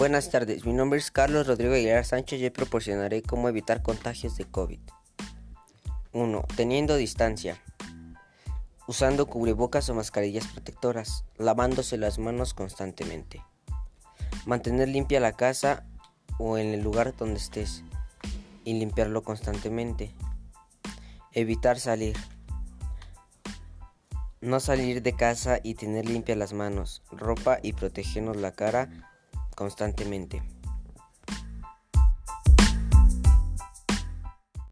Buenas tardes, mi nombre es Carlos Rodrigo Aguilar Sánchez y hoy proporcionaré cómo evitar contagios de COVID. 1. Teniendo distancia. Usando cubrebocas o mascarillas protectoras, lavándose las manos constantemente. Mantener limpia la casa o en el lugar donde estés y limpiarlo constantemente. Evitar salir. No salir de casa y tener limpias las manos, ropa y protegernos la cara constantemente.